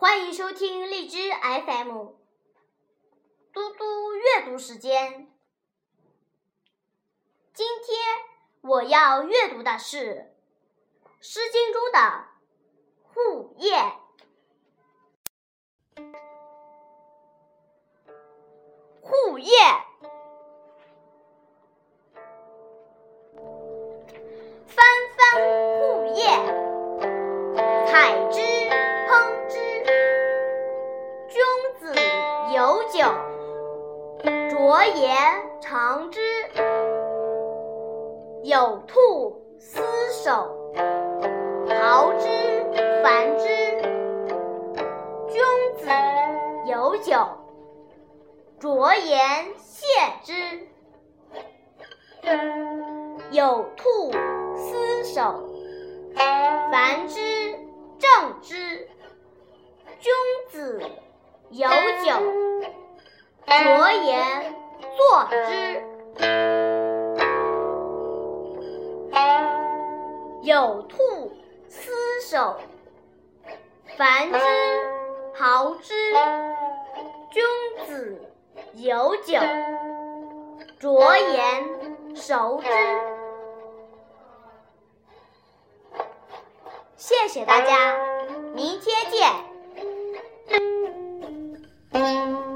欢迎收听荔枝 FM，嘟嘟阅读时间。今天我要阅读的是《诗经》中的《户叶》。户叶，有酒，酌言尝之。有兔斯首，桃之繁之。君子有酒，酌言谢之。有兔斯首，繁之正之。君子有酒，酌言作之。有兔斯首，凡之刨之。君子有酒，酌言熟之。谢谢大家，明天见。Um,